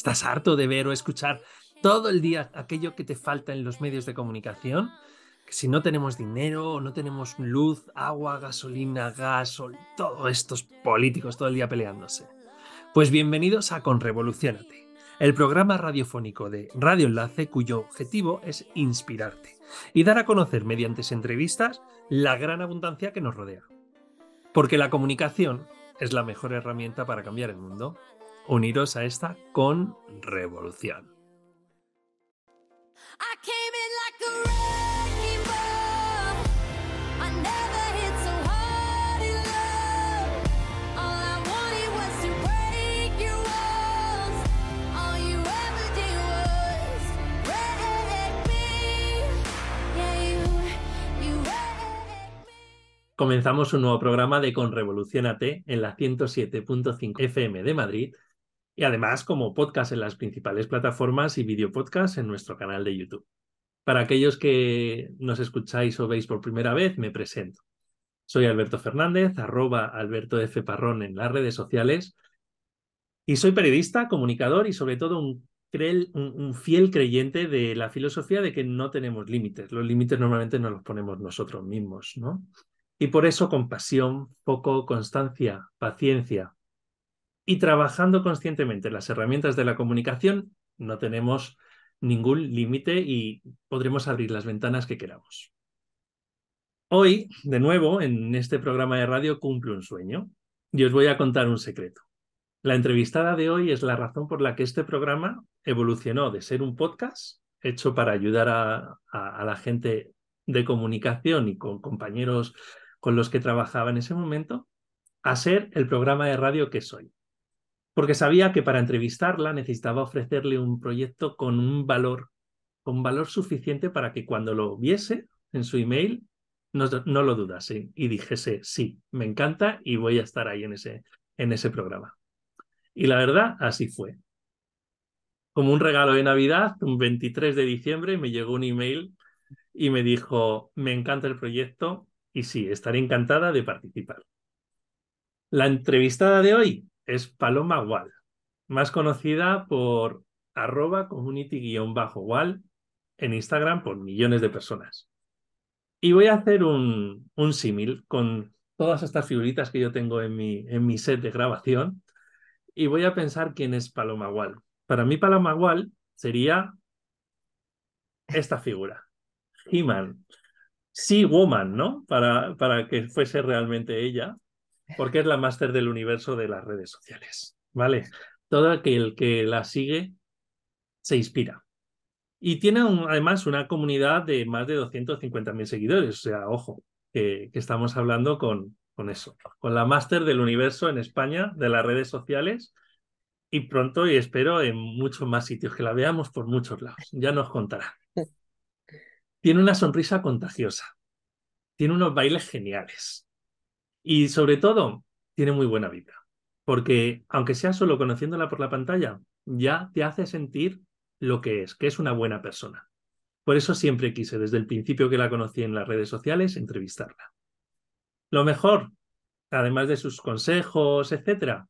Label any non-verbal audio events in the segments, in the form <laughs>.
¿Estás harto de ver o escuchar todo el día aquello que te falta en los medios de comunicación? Que si no tenemos dinero, no tenemos luz, agua, gasolina, gas, todos estos políticos todo el día peleándose. Pues bienvenidos a Conrevolucionate, el programa radiofónico de Radio Enlace cuyo objetivo es inspirarte y dar a conocer mediante entrevistas la gran abundancia que nos rodea. Porque la comunicación es la mejor herramienta para cambiar el mundo uniros a esta con revolución. Comenzamos un nuevo programa de Con Revolucionate en la 107.5 FM de Madrid y además como podcast en las principales plataformas y videopodcast en nuestro canal de YouTube. Para aquellos que nos escucháis o veis por primera vez, me presento. Soy Alberto Fernández, arroba Alberto F. Parrón en las redes sociales y soy periodista, comunicador y sobre todo un, fiel creyente de la filosofía de que no tenemos límites. Los límites normalmente nos los ponemos nosotros mismos, ¿no? Y por eso con pasión, foco, constancia, paciencia, y trabajando conscientemente las herramientas de la comunicación, no tenemos ningún límite y podremos abrir las ventanas que queramos. Hoy, de nuevo, en este programa de radio cumple un sueño y os voy a contar un secreto. La entrevistada de hoy es la razón por la que este programa evolucionó de ser un podcast hecho para ayudar a, a la gente de comunicación y con compañeros con los que trabajaba en ese momento, a ser el programa de radio que soy porque sabía que para entrevistarla necesitaba ofrecerle un proyecto con un valor, con valor suficiente para que cuando lo viese en su email no, no lo dudase y dijese, sí, me encanta y voy a estar ahí en ese, en ese programa. Y la verdad, así fue. Como un regalo de Navidad, un 23 de diciembre, me llegó un email y me dijo, me encanta el proyecto y sí, estaré encantada de participar. La entrevistada de hoy es Paloma Wall, más conocida por arroba community-wall en Instagram por millones de personas. Y voy a hacer un, un símil con todas estas figuritas que yo tengo en mi, en mi set de grabación y voy a pensar quién es Paloma Wall. Para mí Paloma Wall sería esta figura, He-Man, Sea Woman, ¿no? Para, para que fuese realmente ella porque es la máster del universo de las redes sociales, ¿vale? Todo aquel que la sigue se inspira. Y tiene además una comunidad de más de 250.000 seguidores, o sea, ojo, que, estamos hablando con, con eso, con la máster del universo en España de las redes sociales y pronto y espero en muchos más sitios, que la veamos por muchos lados, ya nos contará. <laughs> Tiene una sonrisa contagiosa, tiene unos bailes geniales, y sobre todo, tiene muy buena vida, porque aunque sea solo conociéndola por la pantalla, ya te hace sentir lo que es, que es una buena persona. Por eso siempre quise, desde el principio que la conocí en las redes sociales, entrevistarla. Lo mejor, además de sus consejos, etcétera,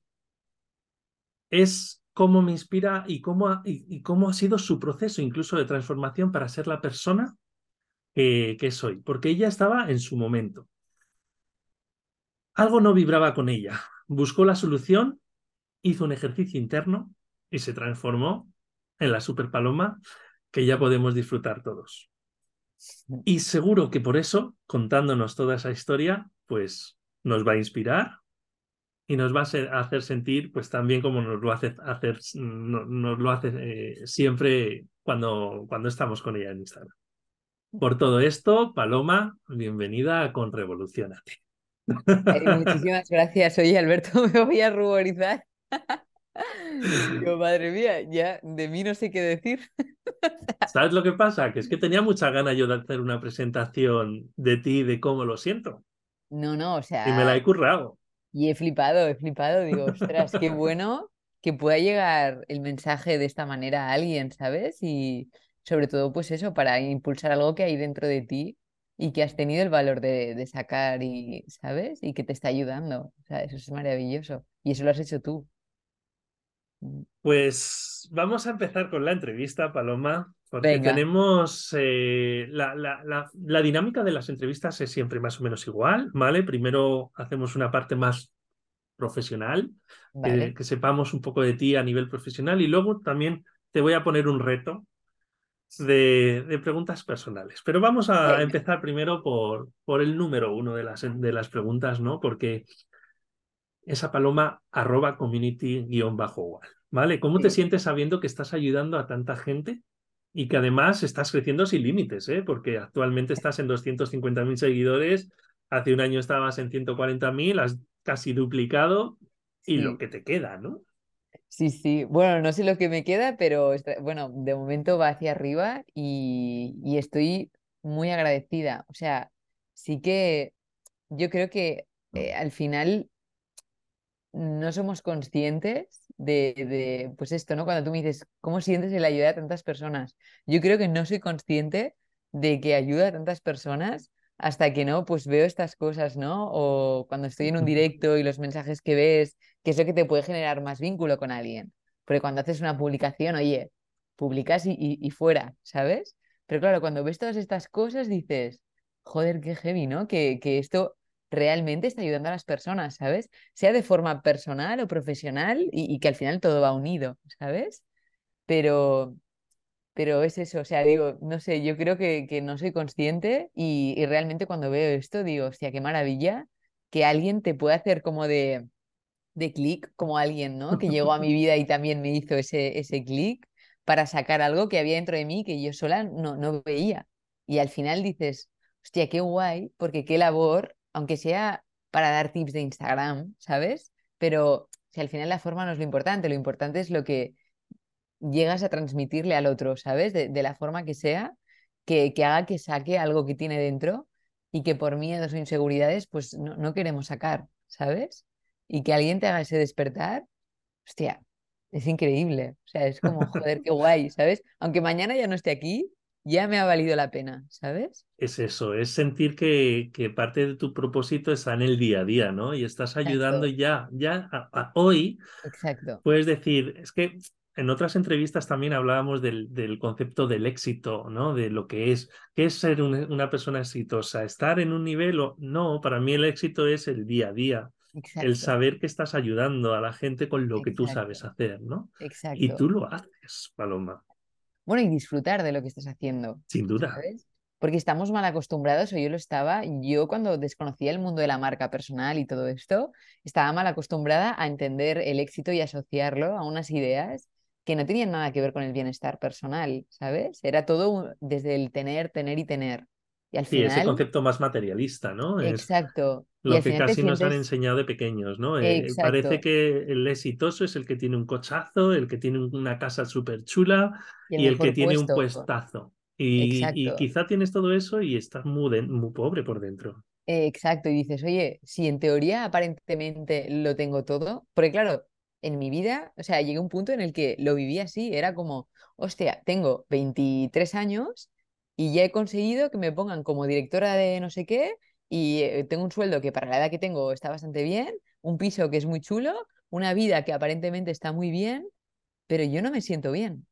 es cómo me inspira y cómo, ha, y, cómo ha sido su proceso incluso de transformación para ser la persona que soy, porque ella estaba en su momento. Algo no vibraba con ella. Buscó la solución, hizo un ejercicio interno y se transformó en la super paloma que ya podemos disfrutar todos. Y seguro que por eso, contándonos toda esa historia, pues nos va a inspirar y nos va a hacer sentir, pues también como nos lo hace hacer, nos lo hace eh, siempre cuando, cuando estamos con ella en Instagram. Por todo esto, Paloma, bienvenida Con Revolucionate muchísimas gracias. Oye, Alberto, <laughs> me voy a ruborizar. <laughs> madre mía, ya de mí no sé qué decir. ¿Sabes lo que pasa? Que es que tenía mucha ganas yo de hacer una presentación de ti, de cómo lo siento. No, no, o sea. Y me la he currado. Y he flipado, he flipado. Digo, ostras, qué bueno que pueda llegar el mensaje de esta manera a alguien, ¿sabes? Y sobre todo, pues eso, para impulsar algo que hay dentro de ti y que has tenido el valor de, sacar y, ¿sabes? Y que te está ayudando. O sea, eso es maravilloso. Y eso lo has hecho tú. Pues vamos a empezar con la entrevista, Paloma, porque Venga. tenemos eh, la, la- la- la dinámica de las entrevistas es siempre más o menos igual, ¿vale? Primero hacemos una parte más profesional, Vale. que sepamos un poco de ti a nivel profesional y luego también te voy a poner un reto de, de preguntas personales. Pero vamos a empezar primero por, por el número uno de las, de las preguntas, ¿no? Porque esa paloma arroba community guion bajo igual, ¿vale? ¿Cómo te sientes sabiendo que estás ayudando a tanta gente y que además estás creciendo sin límites, ¿eh? Porque actualmente estás en 250.000 seguidores, hace un año estabas en 140.000, has casi duplicado y lo que te queda, ¿no? Sí, sí. Bueno, no sé lo que me queda, pero está- bueno, de momento va hacia arriba y, y estoy muy agradecida. O sea, sí que yo creo que eh, al final no somos conscientes de, de, pues esto, ¿no? Cuando tú me dices, ¿cómo sientes el ayudar a tantas personas? Yo creo que no soy consciente de que ayuda a tantas personas hasta que no, pues veo estas cosas, ¿no? O cuando estoy en un directo y los mensajes que ves, que es lo que te puede generar más vínculo con alguien. Porque cuando haces una publicación, oye, publicas y, y, y fuera, ¿sabes? Pero claro, cuando ves todas estas cosas dices, joder, qué heavy, ¿no? Que, que esto realmente está ayudando a las personas, ¿sabes? Sea de forma personal o profesional y, y que al final todo va unido, ¿sabes? Pero, pero es eso, o sea, digo, no sé, yo creo que, que no soy consciente y, y realmente cuando veo esto digo, hostia, qué maravilla que alguien te pueda hacer como de, de clic, como alguien, ¿no? Que llegó a mi <laughs> vida y también me hizo ese, ese clic para sacar algo que había dentro de mí que yo sola no, no veía. Y al final dices, hostia, qué guay, porque qué labor, aunque sea para dar tips de Instagram, ¿sabes? Pero si al final la forma no es lo importante, lo importante es lo que llegas a transmitirle al otro, ¿sabes? De, de la forma que sea, que, que, haga que saque algo que tiene dentro y que por miedos o inseguridades pues no, no queremos sacar, ¿sabes? Y que alguien te haga ese despertar, hostia, es increíble. O sea, es como, joder, qué guay, ¿sabes? Aunque mañana ya no esté aquí, ya me ha valido la pena, ¿sabes? Es eso, es sentir que, que parte de tu propósito está en el día a día, ¿no? Y estás ayudando Exacto. ya, ya a, a hoy. Exacto. Puedes decir, es que en otras entrevistas también hablábamos del, del, concepto del éxito, ¿no? De lo que es, ¿qué es ser un, una persona exitosa? ¿Estar en un nivel o no? Para mí el éxito es el día a día, Exacto. el saber que estás ayudando a la gente con lo Exacto. que tú sabes hacer, ¿no? Exacto. Y tú lo haces, Paloma. Bueno, y disfrutar de lo que estás haciendo. Sin duda. ¿sabes? Porque estamos mal acostumbrados, o yo lo estaba, yo cuando desconocía el mundo de la marca personal y todo esto, estaba mal acostumbrada a entender el éxito y asociarlo a unas ideas que no tenían nada que ver con el bienestar personal, ¿sabes? Era todo desde el tener, tener y tener. Y al sí, final... ese concepto más materialista, ¿no? Exacto. Es lo y que casi nos han enseñado de pequeños, ¿no? Eh, parece que el exitoso es el que tiene un cochazo, el que tiene una casa súper chula y el, y el que tiene un puestazo. Y, y, quizá tienes todo eso y estás muy, de, muy pobre por dentro. Eh, exacto, y dices, oye, si en teoría aparentemente lo tengo todo, porque claro, en mi vida, o sea, llegué a un punto en el que lo viví así, era como, hostia, tengo 23 años y ya he conseguido que me pongan como directora de no sé qué y eh, tengo un sueldo que para la edad que tengo está bastante bien, un piso que es muy chulo, una vida que aparentemente está muy bien, pero yo no me siento bien.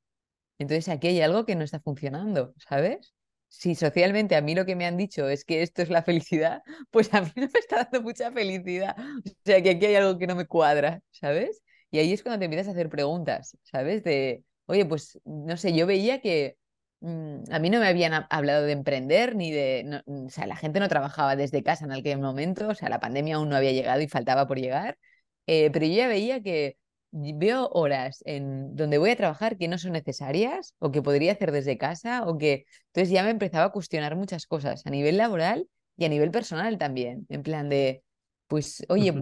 Entonces aquí hay algo que no está funcionando, ¿sabes? Si socialmente a mí lo que me han dicho es que esto es la <laughs> felicidad, pues a mí no me está dando mucha felicidad. O sea que aquí hay algo que no me cuadra, ¿sabes? Y ahí es cuando te empiezas a hacer preguntas, ¿sabes? De, oye, pues no sé, yo veía que mmm, a mí no me habían hablado de emprender ni de, no, o sea, la gente no trabajaba desde casa en aquel momento, o sea, la pandemia aún no había llegado y faltaba por llegar, eh, pero yo ya veía que veo horas en donde voy a trabajar que no son necesarias o que podría hacer desde casa o que entonces ya me empezaba a cuestionar muchas cosas a nivel laboral y a nivel personal también, en plan de pues oye,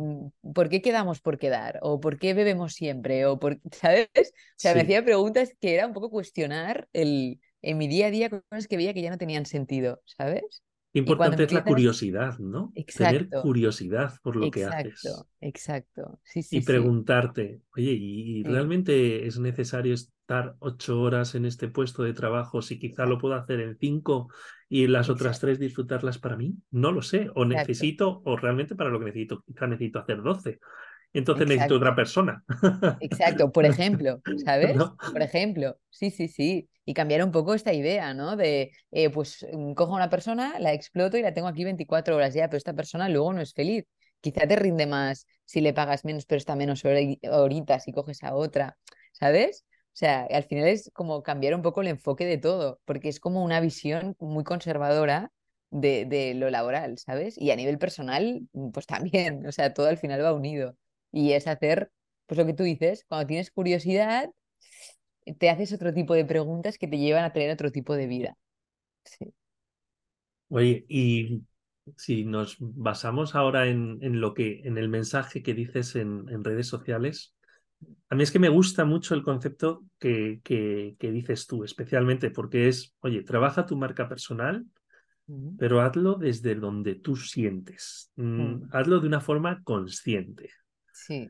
¿por qué quedamos por quedar? ¿O por qué bebemos siempre? ¿O por <laughs> sabes? O sea, sí. me hacía preguntas que era un poco cuestionar el en mi día a día cosas que veía que ya no tenían sentido, ¿sabes? Importante es empiezas... la curiosidad, ¿no? Exacto. Tener curiosidad por lo exacto, que haces. Exacto, sí, sí. Y preguntarte, sí. oye, ¿y realmente es necesario estar ocho horas en este puesto de trabajo si quizá lo puedo hacer en cinco y las otras tres disfrutarlas para mí? No lo sé. O necesito, o realmente para lo que necesito, quizá necesito hacer doce. entonces necesito otra persona. Exacto, por ejemplo, <laughs> ¿sabes? Por ejemplo, sí, sí, sí. Y cambiar un poco esta idea, ¿no? De, eh, pues mm, cojo a una persona, la exploto y la tengo aquí 24 horas ya, pero esta persona luego no es feliz. Quizá te rinde más si le pagas menos, pero está menos horitas y coges a otra, ¿sabes? O sea, al final es como cambiar un poco el enfoque de todo, porque es como una visión muy conservadora de, de, lo laboral, ¿sabes? Y a nivel personal, pues también, <laughs> o sea, todo al final va unido. Y es hacer, pues lo que tú dices, cuando tienes curiosidad, te haces otro tipo de preguntas que te llevan a tener otro tipo de vida. Sí. Oye, y si nos basamos ahora en, en, lo que, en el mensaje que dices en, en redes sociales, a mí es que me gusta mucho el concepto que, que, dices tú, especialmente porque es, oye, trabaja tu marca personal, pero hazlo desde donde tú sientes. Mm, mm. Hazlo de una forma consciente. Sí.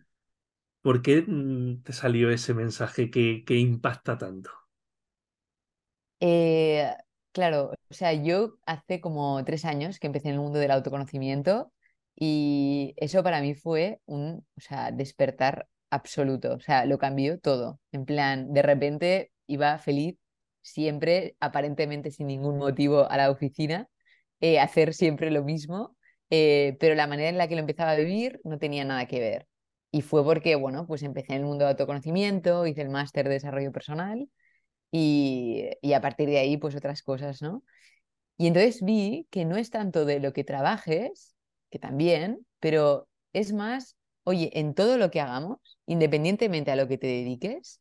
¿Por qué mm, te salió ese mensaje que, que impacta tanto? Eh, claro, o sea, yo hace como tres años que empecé en el mundo del autoconocimiento y eso para mí fue un, o sea, despertar absoluto, o sea, lo cambió todo. En plan, de repente iba feliz, siempre, aparentemente sin ningún motivo, a la oficina, eh, hacer siempre lo mismo, eh, pero la manera en la que lo empezaba a vivir no tenía nada que ver. Y fue porque, bueno, pues empecé en el mundo de autoconocimiento, hice el máster de desarrollo personal y, y a partir de ahí, pues otras cosas, ¿no? Y entonces vi que no es tanto de lo que trabajes, que también, pero es más oye, en todo lo que hagamos, independientemente a lo que te dediques,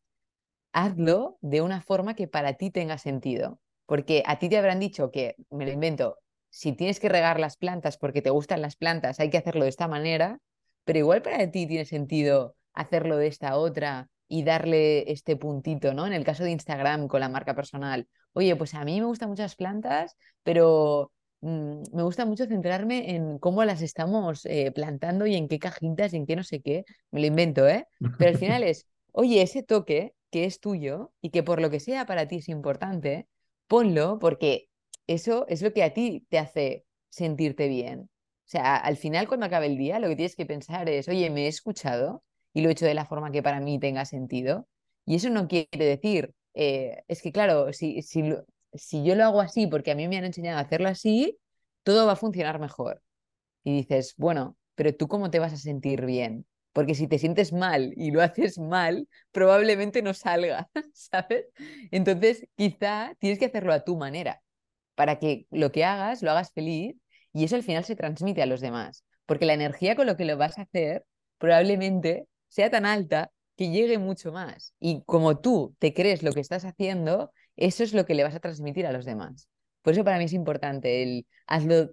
hazlo de una forma que para ti tenga sentido. Porque a ti te habrán dicho que, me lo invento, si tienes que regar las plantas porque te gustan las plantas, hay que hacerlo de esta manera, pero igual para ti tiene sentido hacerlo de esta otra y darle este puntito, ¿no? En el caso de Instagram con la marca personal, oye, pues a mí me gustan muchas plantas, pero me gusta mucho centrarme en cómo las estamos eh, plantando y en qué cajitas y en qué no sé qué. Me lo invento, ¿eh? Pero al final <laughs> es, oye, ese toque que es tuyo y que por lo que sea para ti es importante, ponlo porque eso es lo que a ti te hace sentirte bien. O sea, al final cuando acabe el día lo que tienes que pensar es, oye, me he escuchado y lo he hecho de la forma que para mí tenga sentido. Y eso no quiere decir, eh, es que claro, si, si, si yo lo hago así porque a mí me han enseñado a hacerlo así, todo va a funcionar mejor. Y dices, bueno, pero tú cómo te vas a sentir bien? Porque si te sientes mal y lo haces mal, probablemente no salga, <laughs> ¿sabes? Entonces, quizá tienes que hacerlo a tu manera, para que lo que hagas lo hagas feliz y eso al final se transmite a los demás. Porque la energía con lo que lo vas a hacer probablemente sea tan alta que llegue mucho más. Y como tú te crees lo que estás haciendo, eso es lo que le vas a transmitir a los demás. Por eso para mí es importante el hazlo.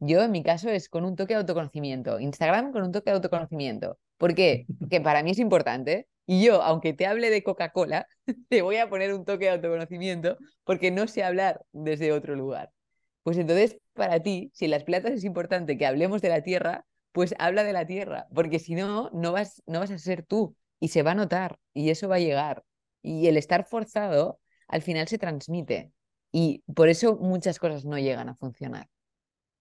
Yo en mi caso es con un toque de autoconocimiento. Instagram con un toque de autoconocimiento. ¿Por qué? <laughs> Porque para mí es importante. Y yo, aunque te hable de Coca-Cola, <laughs> te voy a poner un toque de autoconocimiento porque no sé hablar desde otro lugar. Pues entonces, para ti, si en las platas es importante que hablemos de la tierra, pues habla de la tierra, porque si no, no vas, no vas a ser tú y se va a notar y eso va a llegar. Y el estar forzado al final se transmite y por eso muchas cosas no llegan a funcionar.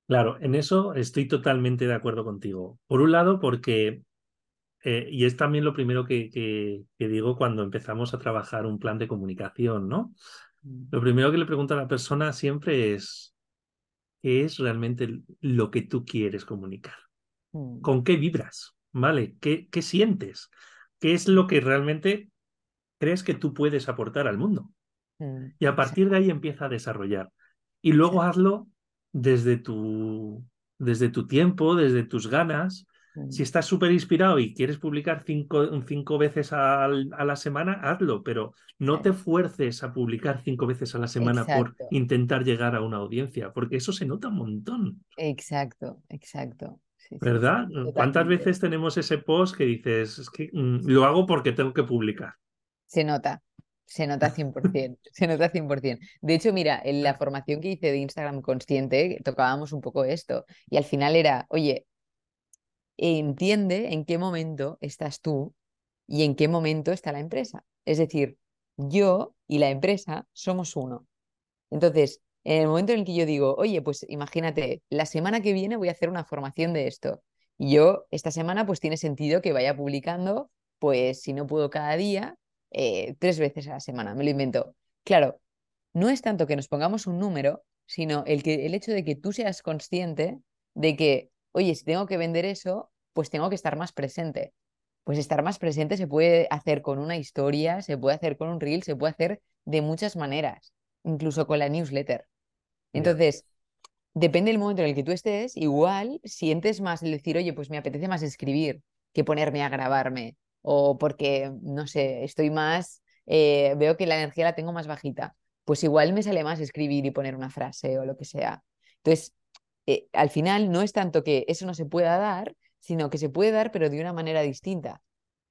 Claro, en eso estoy totalmente de acuerdo contigo. Por un lado, porque, eh, y es también lo primero que, que, digo cuando empezamos a trabajar un plan de comunicación, ¿no? Mm. Lo primero que le pregunto a la persona siempre es, ¿qué es realmente lo que tú quieres comunicar? Mm. ¿Con qué vibras? ¿Vale? ¿Qué, ¿Qué sientes? ¿Qué es lo que realmente crees que tú puedes aportar al mundo? Mm, y a partir de ahí empieza a desarrollar. Y luego hazlo desde tu, desde tu tiempo, desde tus ganas. Si mm. estás súper inspirado y quieres publicar cinco, cinco veces a, la semana, hazlo, pero no te fuerces a publicar cinco veces a la semana por intentar llegar a una audiencia, porque eso se nota un montón. Exacto, exacto. ¿Verdad? ¿Cuántas veces tenemos ese post que dices, es que mm, lo hago porque tengo que publicar? Se nota, se nota <laughs> 100%, se nota 100%. De hecho, mira, en la formación que hice de Instagram consciente, tocábamos un poco esto y al final era, oye, entiende en qué momento estás tú y en qué momento está la empresa. Es decir, yo y la empresa somos uno. Entonces, en el momento en el que yo digo, oye, pues imagínate, la semana que viene voy a hacer una formación de esto Y yo esta semana pues tiene sentido que vaya publicando, pues si no puedo cada día, eh, tres veces a la semana, me lo invento. Claro, no es tanto que nos pongamos un número, sino el, que, el hecho de que tú seas consciente de que, oye, si tengo que vender eso, pues tengo que estar más presente. Pues estar más presente se puede hacer con una historia, se puede hacer con un reel, se puede hacer de muchas maneras, incluso con la newsletter. Entonces, depende del momento en el que tú estés, igual sientes más el decir, oye, pues me apetece más escribir que ponerme a grabarme, o porque, no sé, estoy más, eh, veo que la energía la tengo más bajita, pues igual me sale más escribir y poner una frase o lo que sea. Entonces, eh, al final no es tanto que eso no se pueda dar, sino que se puede dar, pero de una manera distinta.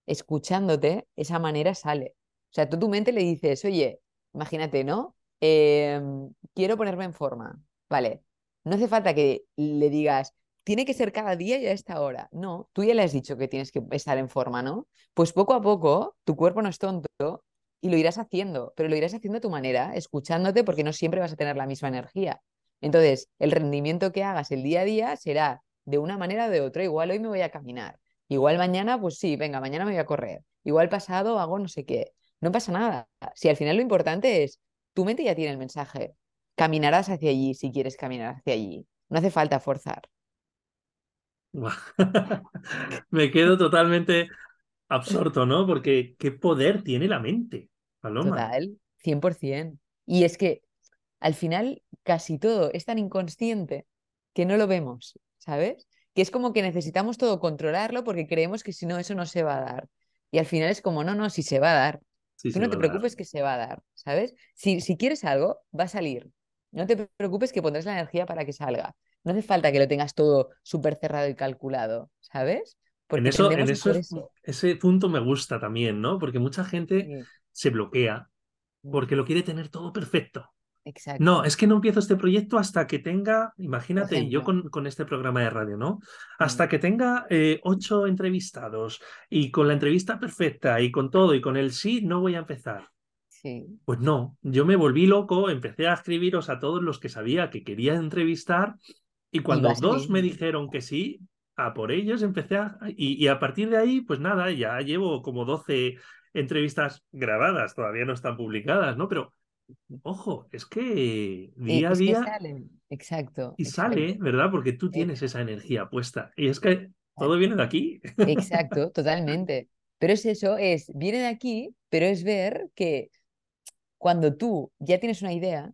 Escuchándote, esa manera sale. O sea, tú tu mente le dices, oye, imagínate, ¿no? Em, quiero ponerme en forma. Vale, no hace falta que le digas, tiene que ser cada día y a esta hora. No, tú ya le has dicho que tienes que estar en forma, ¿no? Pues poco a poco, tu cuerpo no es tonto y lo irás haciendo, pero lo irás haciendo a tu manera, escuchándote porque no siempre vas a tener la misma energía. Entonces, el rendimiento que hagas el día a día será de una manera o de otra. Igual hoy me voy a caminar, igual mañana, pues sí, venga, mañana me voy a correr, igual pasado hago no sé qué. No pasa nada. Si al final lo importante es, tu mente ya tiene el mensaje, caminarás hacia allí si quieres caminar hacia allí. No hace falta forzar. <laughs> Me quedo totalmente absorto, ¿no? Porque qué poder tiene la mente, Paloma. Total, 100%. Y es que al final casi todo es tan inconsciente que no lo vemos, ¿sabes? Que es como que necesitamos todo controlarlo porque creemos que si no, eso no se va a dar. Y al final es como, no, no, si se va a dar. Tú no te preocupes que se va a dar, ¿sabes? Si, si quieres algo, va a salir. No te preocupes que pondrás la energía para que salga. No hace falta que lo tengas todo súper cerrado y calculado, ¿sabes? Porque en eso, en eso, ese punto me gusta también, ¿no? Porque mucha gente se bloquea mm. porque lo quiere tener todo perfecto. Exacto. No, es que no empiezo este proyecto hasta que tenga, imagínate, yo con, con, este programa de radio, ¿no? Hasta mm. que tenga eh, ocho entrevistados y con la entrevista perfecta y con todo y con el sí, no voy a empezar. Pues no, yo me volví loco, empecé a escribiros a todos los que sabía que quería entrevistar y cuando dos me dijeron que sí, a por ellos empecé a... Y, a partir de ahí, pues nada, ya llevo como 12 entrevistas grabadas, todavía no están publicadas, ¿no? Pero, ojo, es que día a día... Exacto. Y sale, ¿verdad? Porque tú tienes esa energía puesta. Y es que todo viene de aquí. Exacto, totalmente. Pero es eso, es, viene de aquí, pero es ver que cuando tú ya tienes una idea,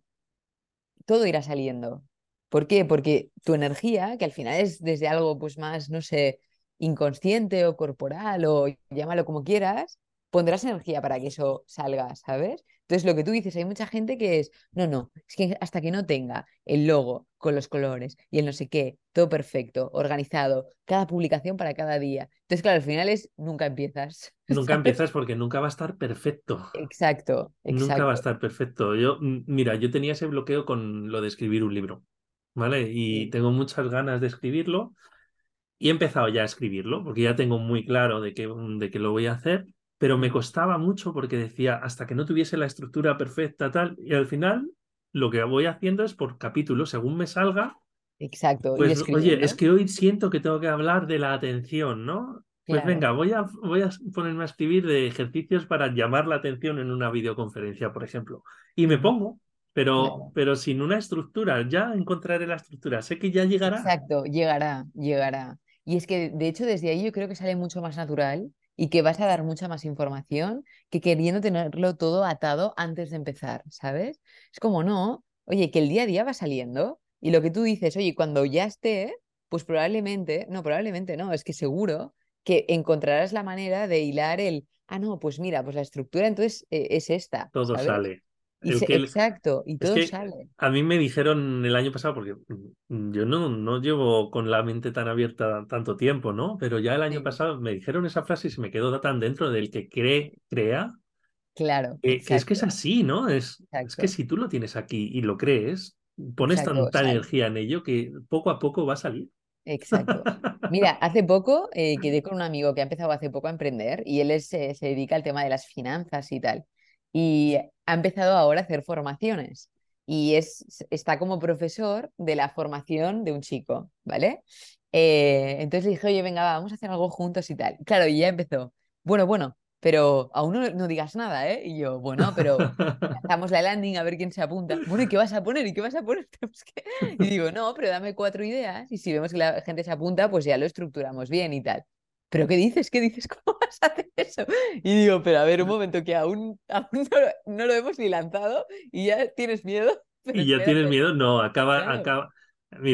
todo irá saliendo. ¿Por qué? Porque tu energía, que al final es desde algo pues más, no sé, inconsciente o corporal o llámalo como quieras, pondrás energía para que eso salga, ¿sabes? Entonces, lo que tú dices, hay mucha gente que es, no, no, es que hasta que no tenga el logo con los colores y el no sé qué, todo perfecto, organizado, cada publicación para cada día. Entonces, claro, al final es, nunca empiezas. <laughs> Nunca empiezas porque nunca va a estar perfecto. Exacto, exacto. Nunca va a estar perfecto. Yo, mira, yo tenía ese bloqueo con lo de escribir un libro, ¿vale? Y tengo muchas ganas de escribirlo. Y he empezado ya a escribirlo, porque ya tengo muy claro de que, de que lo voy a hacer, pero me costaba mucho porque decía, hasta que no tuviese la estructura perfecta, tal, y al final lo que voy haciendo es por capítulo, según me salga. Exacto. Pues, oye, es que hoy siento que tengo que hablar de la atención, ¿no? Pues venga, voy a, voy a ponerme a escribir de ejercicios para llamar la atención en una videoconferencia, por ejemplo. Y me pongo, pero, pero sin una estructura, ya encontraré la estructura. Sé que ya llegará. Exacto, llegará, llegará. Y es que, de hecho, desde ahí yo creo que sale mucho más natural y que vas a dar mucha más información que queriendo tenerlo todo atado antes de empezar, ¿sabes? Es como, no, oye, que el día a día va saliendo y lo que tú dices, oye, cuando ya esté, pues probablemente, no, probablemente no, es que seguro que encontrarás la manera de hilar el, ah, no, pues mira, pues la estructura entonces eh, es esta. Todo sale exacto, y todo sale. A mí me dijeron el año pasado, porque mm, yo no, no llevo con la mente tan abierta tanto tiempo, ¿no? Pero ya el año pasado me dijeron esa frase y se me quedó tan dentro del que cree, crea. Claro. es que es así, ¿no? Es, es, que si tú lo tienes aquí y lo crees, pones tanta energía en ello que poco a poco va a salir. Exacto. Mira, <laughs> hace poco eh, quedé con un amigo que ha empezado hace poco a emprender y él se dedica al tema de las finanzas y tal y ha empezado ahora a hacer formaciones y es, está como profesor de la formación de un chico, ¿vale? Eh, entonces le dije, oye, venga, va, vamos a hacer algo juntos y tal. Claro, y ya empezó. Bueno, bueno, pero aún no, no digas nada, ¿eh? Y yo, bueno, pero <laughs> lanzamos la landing a ver quién se apunta. Bueno, ¿y qué vas a poner? ¿Y qué vas a poner? <laughs> Y digo, no, pero dame cuatro ideas y si vemos que la gente se apunta, pues ya lo estructuramos bien y tal. ¿Pero qué dices? ¿Qué dices? <laughs> ¿Cómo vas a hacer eso? Y digo, pero a ver, un momento, que aún, <laughs> aún no, lo, no lo hemos ni lanzado y ya tienes miedo. <laughs> Pero Y ya tienes miedo, no, acaba, Claro. acaba.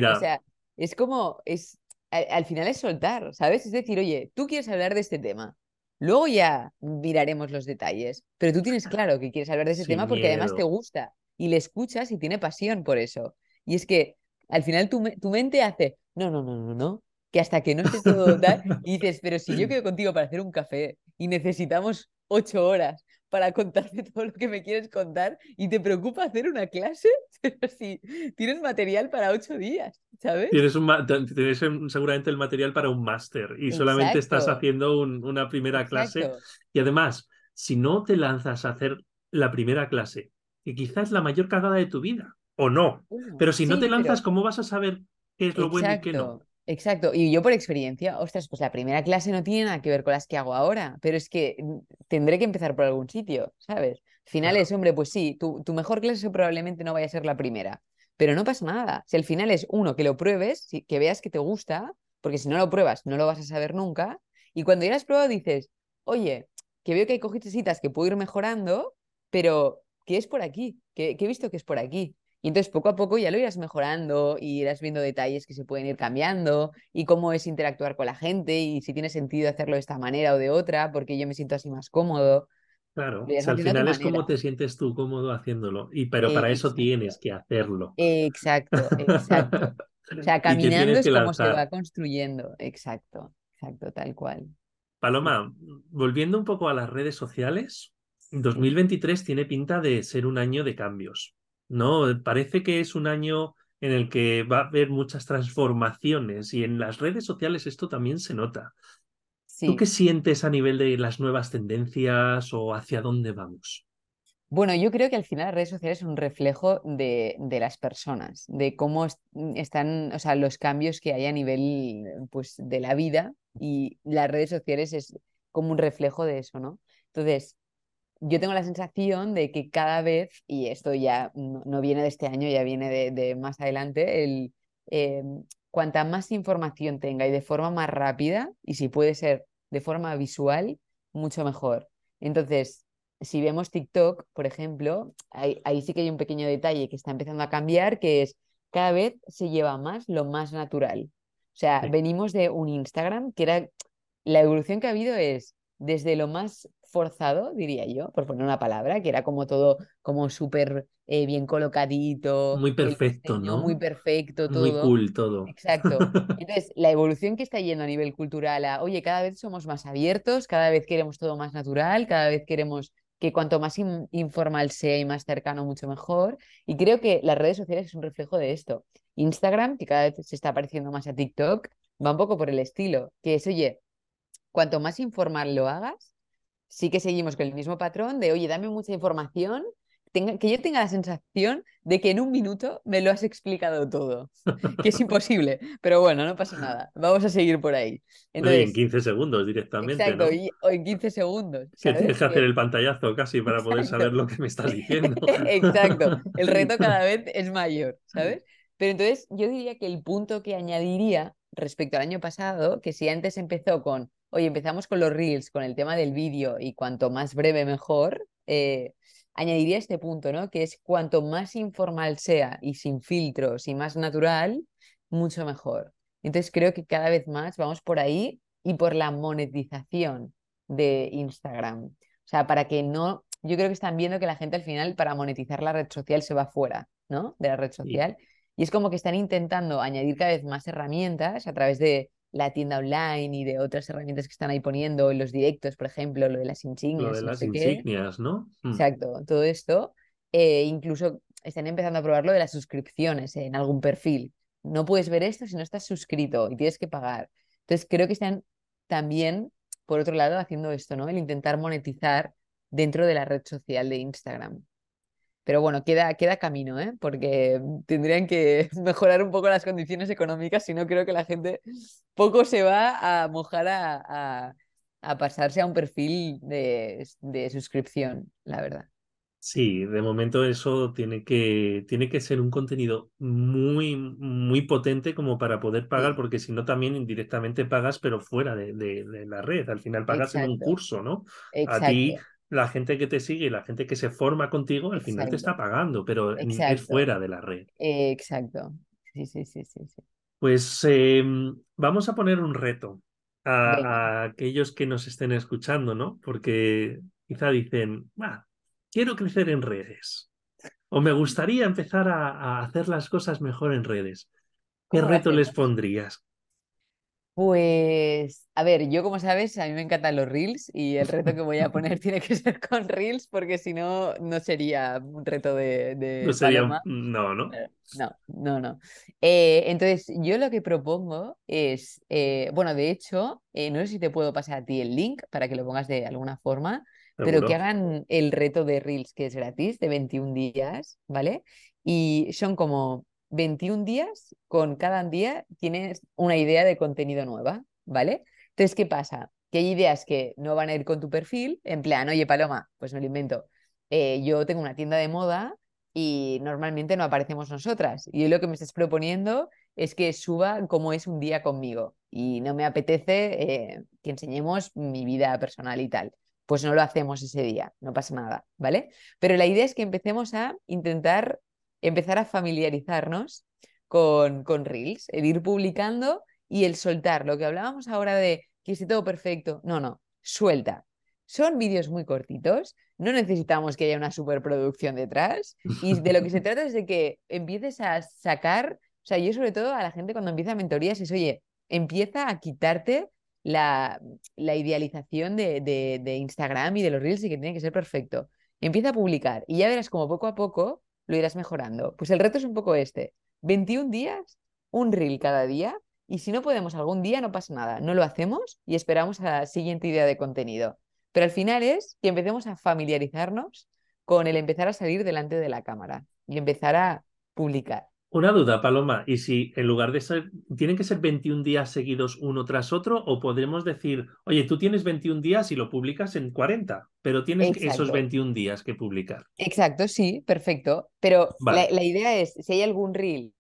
O Mira, sea, es como, es, al, al final es soltar, ¿sabes? Es decir, oye, tú quieres hablar de este tema, luego ya miraremos los detalles, pero tú tienes claro que quieres hablar de ese Sin tema porque además te gusta y le escuchas y tiene pasión por eso. Y es que al final tu, tu mente hace, no, no, no, no, no, que hasta que no esté todo <laughs> tal, y dices, pero si yo quedo contigo para hacer un café y necesitamos ocho horas para contarte <laughs> todo lo que me quieres contar y te preocupa hacer una clase, <laughs> pero si tienes material para ocho días, ¿sabes? tienes, un, tienes seguramente el material para un máster y solamente estás haciendo un- una primera clase. Exacto. Y además, si no te lanzas a hacer la primera clase, que quizás es la mayor cagada de tu vida, o no, pero si no sí, te lanzas, pero- ¿cómo vas a saber qué es lo bueno y qué no? Exacto. Y yo por experiencia, ostras, pues la primera clase no tiene nada que ver con las que hago ahora, pero es que mm, tendré que empezar por algún sitio, ¿sabes? Al final Claro. es, hombre, pues sí, tu, tu mejor clase probablemente no vaya a ser la primera, pero no pasa nada. Si al final es uno, que lo pruebes, que veas que te gusta, porque si no lo pruebas no lo vas a saber nunca, y cuando ya lo has probado dices, oye, que veo que hay cositas que puedo ir mejorando, pero que es por aquí, que, que he visto que es por aquí. Y entonces poco a poco ya lo irás mejorando y irás viendo detalles que se pueden ir cambiando y cómo es interactuar con la gente y si tiene sentido hacerlo de esta manera o de otra, porque yo me siento así más cómodo. Claro, o sea, al final es como te sientes tú cómodo haciéndolo, y, pero para eso tienes que hacerlo. Exacto, exacto. <laughs> O sea, caminando es como se va construyendo. Exacto, exacto, tal cual. Paloma, volviendo un poco a las redes sociales, 2023 tiene pinta de ser un año de cambios, ¿no? Parece que es un año en el que va a haber muchas transformaciones y en las redes sociales esto también se nota. ¿Tú qué sientes a nivel de las nuevas tendencias o hacia dónde vamos? Bueno, yo creo que al final las redes sociales son un reflejo de, de las personas, de cómo est- están, o sea, los cambios que hay a nivel, pues, de la vida y las redes sociales es como un reflejo de eso, ¿no? Entonces, yo tengo la sensación de que cada vez, y esto ya no, no viene de este año, ya viene de, de más adelante, el, eh, cuanta más información tenga y de forma más rápida, y si puede ser de forma visual, mucho mejor. Entonces, si vemos TikTok, por ejemplo, ahí, ahí sí que hay un pequeño detalle que está empezando a cambiar, que es cada vez se lleva más lo más natural. O sea, Sí. venimos de un Instagram que era, la evolución que ha habido es desde lo más forzado, diría yo, por poner una palabra, que era como todo como súper eh, bien colocadito, Muy perfecto, diseño ¿no? muy perfecto, Muy todo. cool todo. Exacto. <laughs> Entonces, la evolución que está yendo a nivel cultural a, oye, cada vez somos más abiertos, cada vez queremos todo más natural, cada vez queremos que cuanto más in- informal sea y más cercano, mucho mejor. Y creo que las redes sociales es un reflejo de esto. Instagram, que cada vez se está pareciendo más a TikTok, va un poco por el estilo, que es, oye, cuanto más informal lo hagas, sí que seguimos con el mismo patrón de, oye, dame mucha información, tenga- que yo tenga la sensación de que en un minuto me lo has explicado todo, <laughs> que es imposible, pero bueno, no pasa nada, vamos a seguir por ahí. En Entonces, 15 segundos directamente, exacto, ¿no? y, o en 15 segundos, Que tienes que hacer el pantallazo casi para poder saber lo que me estás diciendo. <laughs> Exacto, el reto <laughs> cada vez es mayor, ¿sabes? Pero entonces yo diría que el punto que añadiría respecto al año pasado, que si antes empezó con, oye, empezamos con los reels, con el tema del vídeo y cuanto más breve mejor, eh, añadiría este punto, ¿no? Que es cuanto más informal sea y sin filtros y más natural, mucho mejor. Entonces creo que cada vez más vamos por ahí y por la monetización de Instagram. O sea, para que no, yo creo que están viendo que la gente al final para monetizar la red social se va fuera, ¿no? De la red social. Y es como que están intentando añadir cada vez más herramientas a través de la tienda online y de otras herramientas que están ahí poniendo en los directos, por ejemplo, lo de las Lo insignias, de no las qué. insignias, ¿no? Mm. Exacto, todo esto. eh, incluso están empezando a probar lo de las suscripciones en algún perfil. No puedes ver esto si no estás suscrito y tienes que pagar. Entonces creo que están también, por otro lado, haciendo esto, ¿no? El intentar monetizar dentro de la red social de Instagram. Pero bueno, queda, queda camino, ¿eh? Porque tendrían que <laughs> mejorar un poco las condiciones económicas, si no creo que la gente poco se va a mojar a, a, pasarse a un perfil de, de suscripción, la verdad. Sí, de momento eso tiene que, tiene que ser un contenido muy, muy potente como para poder pagar, porque si no también indirectamente pagas, pero fuera de, de, la red. Al final pagas en un curso, ¿no? A ti, la gente que te sigue, la gente que se forma contigo, al final te está pagando, pero es fuera de la red. exacto. Sí, sí, sí, sí. sí. Pues em, vamos a poner un reto a, a, aquellos que nos estén escuchando, ¿no? Porque quizá dicen, va quiero crecer en redes o me gustaría empezar a, hacer las cosas mejor en redes. ¿Qué reto les pondrías? Pues, a ver, yo como sabes, a mí me encantan los reels y el reto que voy a <laughs> poner <laughs> tiene que ser con reels porque si no, no sería un reto de... no sería No, no. Eh, no, no, no. Eh, entonces, yo lo que propongo es, eh, bueno, de hecho, no sé si te puedo pasar a ti el link para que lo pongas de alguna forma, pero que hagan el reto de Reels, que es gratis, de 21 días, ¿vale? Y son como 21 días, con cada día tienes una idea de contenido nueva, ¿vale? Entonces, ¿qué pasa? Que hay ideas que no van a ir con tu perfil, en plan, oye, Paloma, pues me lo invento. Eh, yo tengo una tienda de moda y normalmente no aparecemos nosotras. Y lo que me estás proponiendo es que suba como es un día conmigo. Y no me apetece eh, que enseñemos mi vida personal y tal pues no lo hacemos ese día, no pasa nada, ¿vale? Pero la idea es que empecemos a intentar empezar a familiarizarnos con, con Reels, el ir publicando y el soltar. Lo que hablábamos ahora de que esté todo perfecto, no, no, suelta. Son vídeos muy cortitos, no necesitamos que haya una superproducción detrás y de lo que se <laughs> trata es de que empieces a sacar, o sea, yo sobre todo a la gente cuando empieza mentorías es, oye, empieza a quitarte la, idealización de, Instagram y de los reels y que tiene que ser perfecto. Empieza a publicar y ya verás como poco a poco lo irás mejorando. Pues el reto es un poco este. 21 días, un reel cada día y si no podemos algún día no pasa nada. No lo hacemos y esperamos a la siguiente idea de contenido. Pero al final es que empecemos a familiarizarnos con el empezar a salir delante de la cámara y empezar a publicar. Una duda, Paloma, ¿y si en lugar de ser, tienen que ser 21 días seguidos uno tras otro o podremos decir, oye, tú tienes 21 días y lo publicas en 40, pero tienes esos 21 días que publicar? Exacto, sí, perfecto. Pero la, idea es, si hay algún reel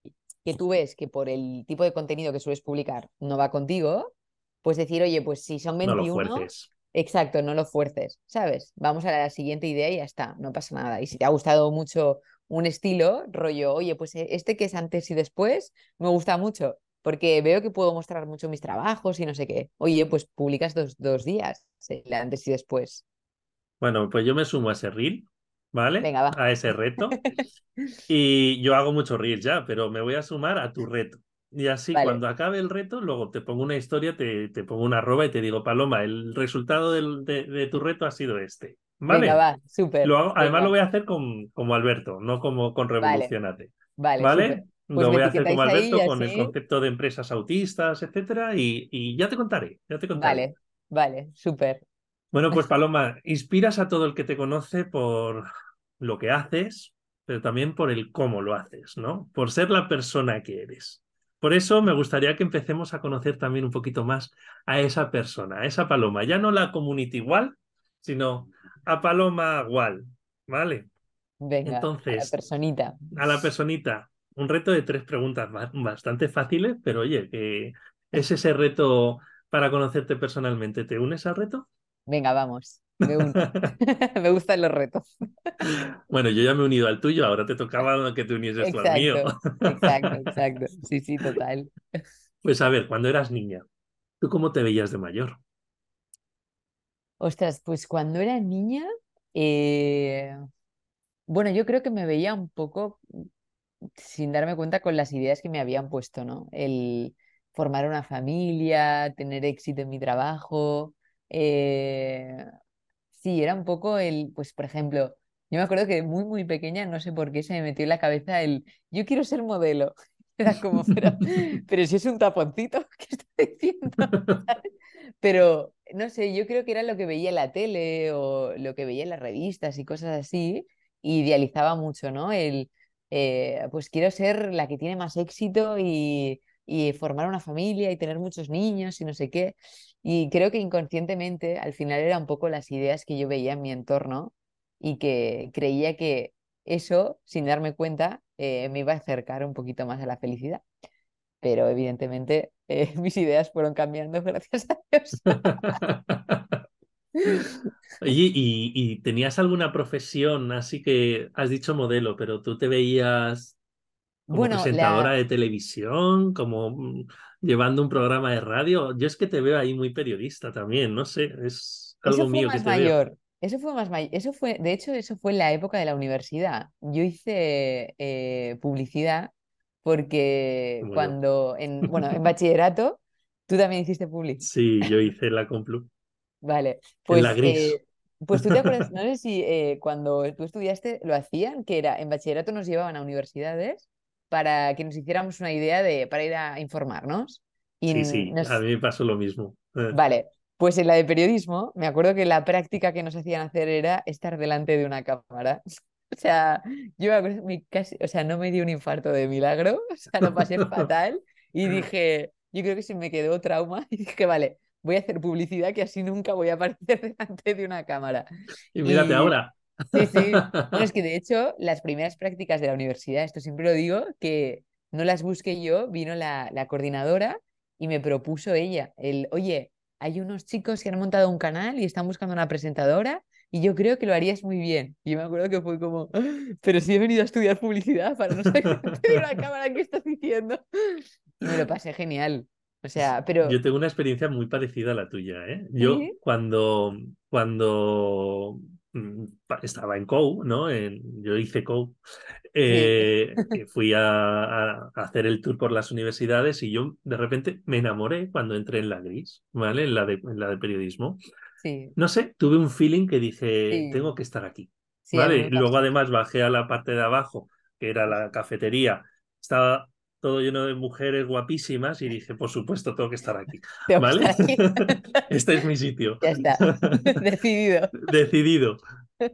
que tú ves que por el tipo de contenido que sueles publicar no va contigo, pues decir, oye, pues si son 21... No lo fuerces. Exacto, no lo fuerces, ¿sabes? Vamos a la siguiente idea y ya está, no pasa nada. Y si te ha gustado mucho un estilo, rollo, oye, pues eh, este que es antes y después, me gusta mucho, porque veo que puedo mostrar mucho mis trabajos y no sé qué. Oye, pues publicas dos, dos días, el antes y después. Bueno, pues yo me sumo a ese reel, ¿vale? Venga, A ese reto. <laughs> y yo hago muchos reels ya, pero me voy a sumar a tu reto. Y así cuando acabe el reto, luego te pongo una historia, te, te pongo una arroba y te digo, Paloma, el resultado de, de, tu reto ha sido este. ¿Vale? va, súper. Además lo voy a hacer con, como Alberto, no como con Revolucionate. Vale. ¿Vale? Pues lo voy a hacer como Alberto con el concepto de empresas autistas, etcétera, y, y, ya te contaré, ya te contaré. Vale, vale, súper. Bueno, pues <laughs> Paloma, inspiras a todo el que te conoce por lo que haces, pero también por el cómo lo haces, ¿no? Por ser la persona que eres. Por eso me gustaría que empecemos a conocer también un poquito más a esa persona, a esa paloma, ya no la community igual, sino a Paloma Gual, ¿vale? Venga, Entonces, a la personita. A la personita. Un reto de tres preguntas bastante fáciles, pero oye, que es ese reto para conocerte personalmente. ¿Te unes al reto? Venga, vamos. Me, <laughs> <laughs> me gustan los retos. Bueno, yo ya me he unido al tuyo, ahora te tocaba que te unieses al mío. Exacto, <laughs> exacto. Sí, sí, total. Pues a ver, cuando eras niña, ¿tú cómo te veías de mayor? Ostras, pues cuando era niña, eh, bueno, yo creo que me veía un poco sin darme cuenta con las ideas que me habían puesto, ¿no? El formar una familia, tener éxito en mi trabajo. Eh, sí, era un poco el, pues por ejemplo, yo me acuerdo que muy, muy pequeña, no sé por qué se me metió en la cabeza el, yo quiero ser modelo. <laughs> Era como, pero, pero si es un taponcito, <laughs> ¿qué estoy diciendo? <laughs> Pero, no sé, yo creo que era lo que veía en la tele o lo que veía en las revistas y cosas así. idealizaba mucho, ¿no? El, eh, pues quiero ser la que tiene más éxito y, y formar una familia y tener muchos niños y no sé qué. Y creo que inconscientemente al final era un poco las ideas que yo veía en mi entorno y que creía que eso, sin darme cuenta, eh, me iba a acercar un poquito más a la felicidad. Pero evidentemente eh, <laughs> mis ideas fueron cambiando <laughs> gracias a Dios. <laughs> Oye, ¿y, ¿y, tenías alguna profesión? Así que has dicho modelo, pero tú te veías como Bueno, presentadora la... de televisión, como mm, llevando un programa de radio. Yo es que te veo ahí muy periodista también, no sé, es eso algo fue mío que te veo. mayor. Eso fue más mayor. Eso fue, de hecho, eso fue en la época de la universidad. Yo hice eh, publicidad porque cuando, en, bueno, en <laughs> bachillerato, tú también hiciste publi. Sí, yo hice la Complu Vale, en la pues, gris. eh, pues tú te acuerdas, <laughs> no sé si eh, cuando tú estudiaste lo hacían, que era en bachillerato nos llevaban a universidades para que nos hiciéramos una idea de, para ir a informarnos. Y Sí, sí, a nos, mí me pasó lo mismo. Eh, vale, pues en la de periodismo, me acuerdo que la práctica que nos hacían hacer era estar delante de una cámara. O sea, yo me acuerdo, me casi, o sea, no me dio un infarto de milagro, <laughs> o sea, lo pasé <laughs> fatal y dije, yo creo que se me quedó trauma <laughs> y dije, vale, voy a hacer publicidad que así nunca voy a aparecer delante de una cámara. Y mírate Y ahora. sí, sí, bueno, es que de hecho las primeras prácticas de la universidad, esto siempre lo digo, que no las busqué yo, vino la, la coordinadora y me propuso ella, el, oye, hay unos chicos que han montado un canal y están buscando una presentadora y yo creo que lo harías muy bien. Y me acuerdo que fue como, "Ah, <gasps> pero si he venido a estudiar publicidad para no saber <laughs> una cámara, ¿qué estás diciendo? Me lo pasé genial. O sea, pero Yo tengo una experiencia muy parecida a la tuya, ¿eh? Yo sí, cuando, cuando mm, estaba en COU, ¿no? En- yo hice COU, eh, fui a hacer el tour por las universidades y yo de repente me enamoré cuando entré en la gris, ¿vale? En la de, en la de periodismo. Sí, No sé, tuve un feeling que dije, sí, tengo que estar aquí, sí, ¿vale? Luego además bajé a la parte de abajo, que era la cafetería. Estaba todo lleno de mujeres guapísimas y dije, por supuesto, tengo que estar aquí, <laughs> ¿vale? aquí. <laughs> Este es mi sitio. Ya está, <laughs> decidido. Decidido.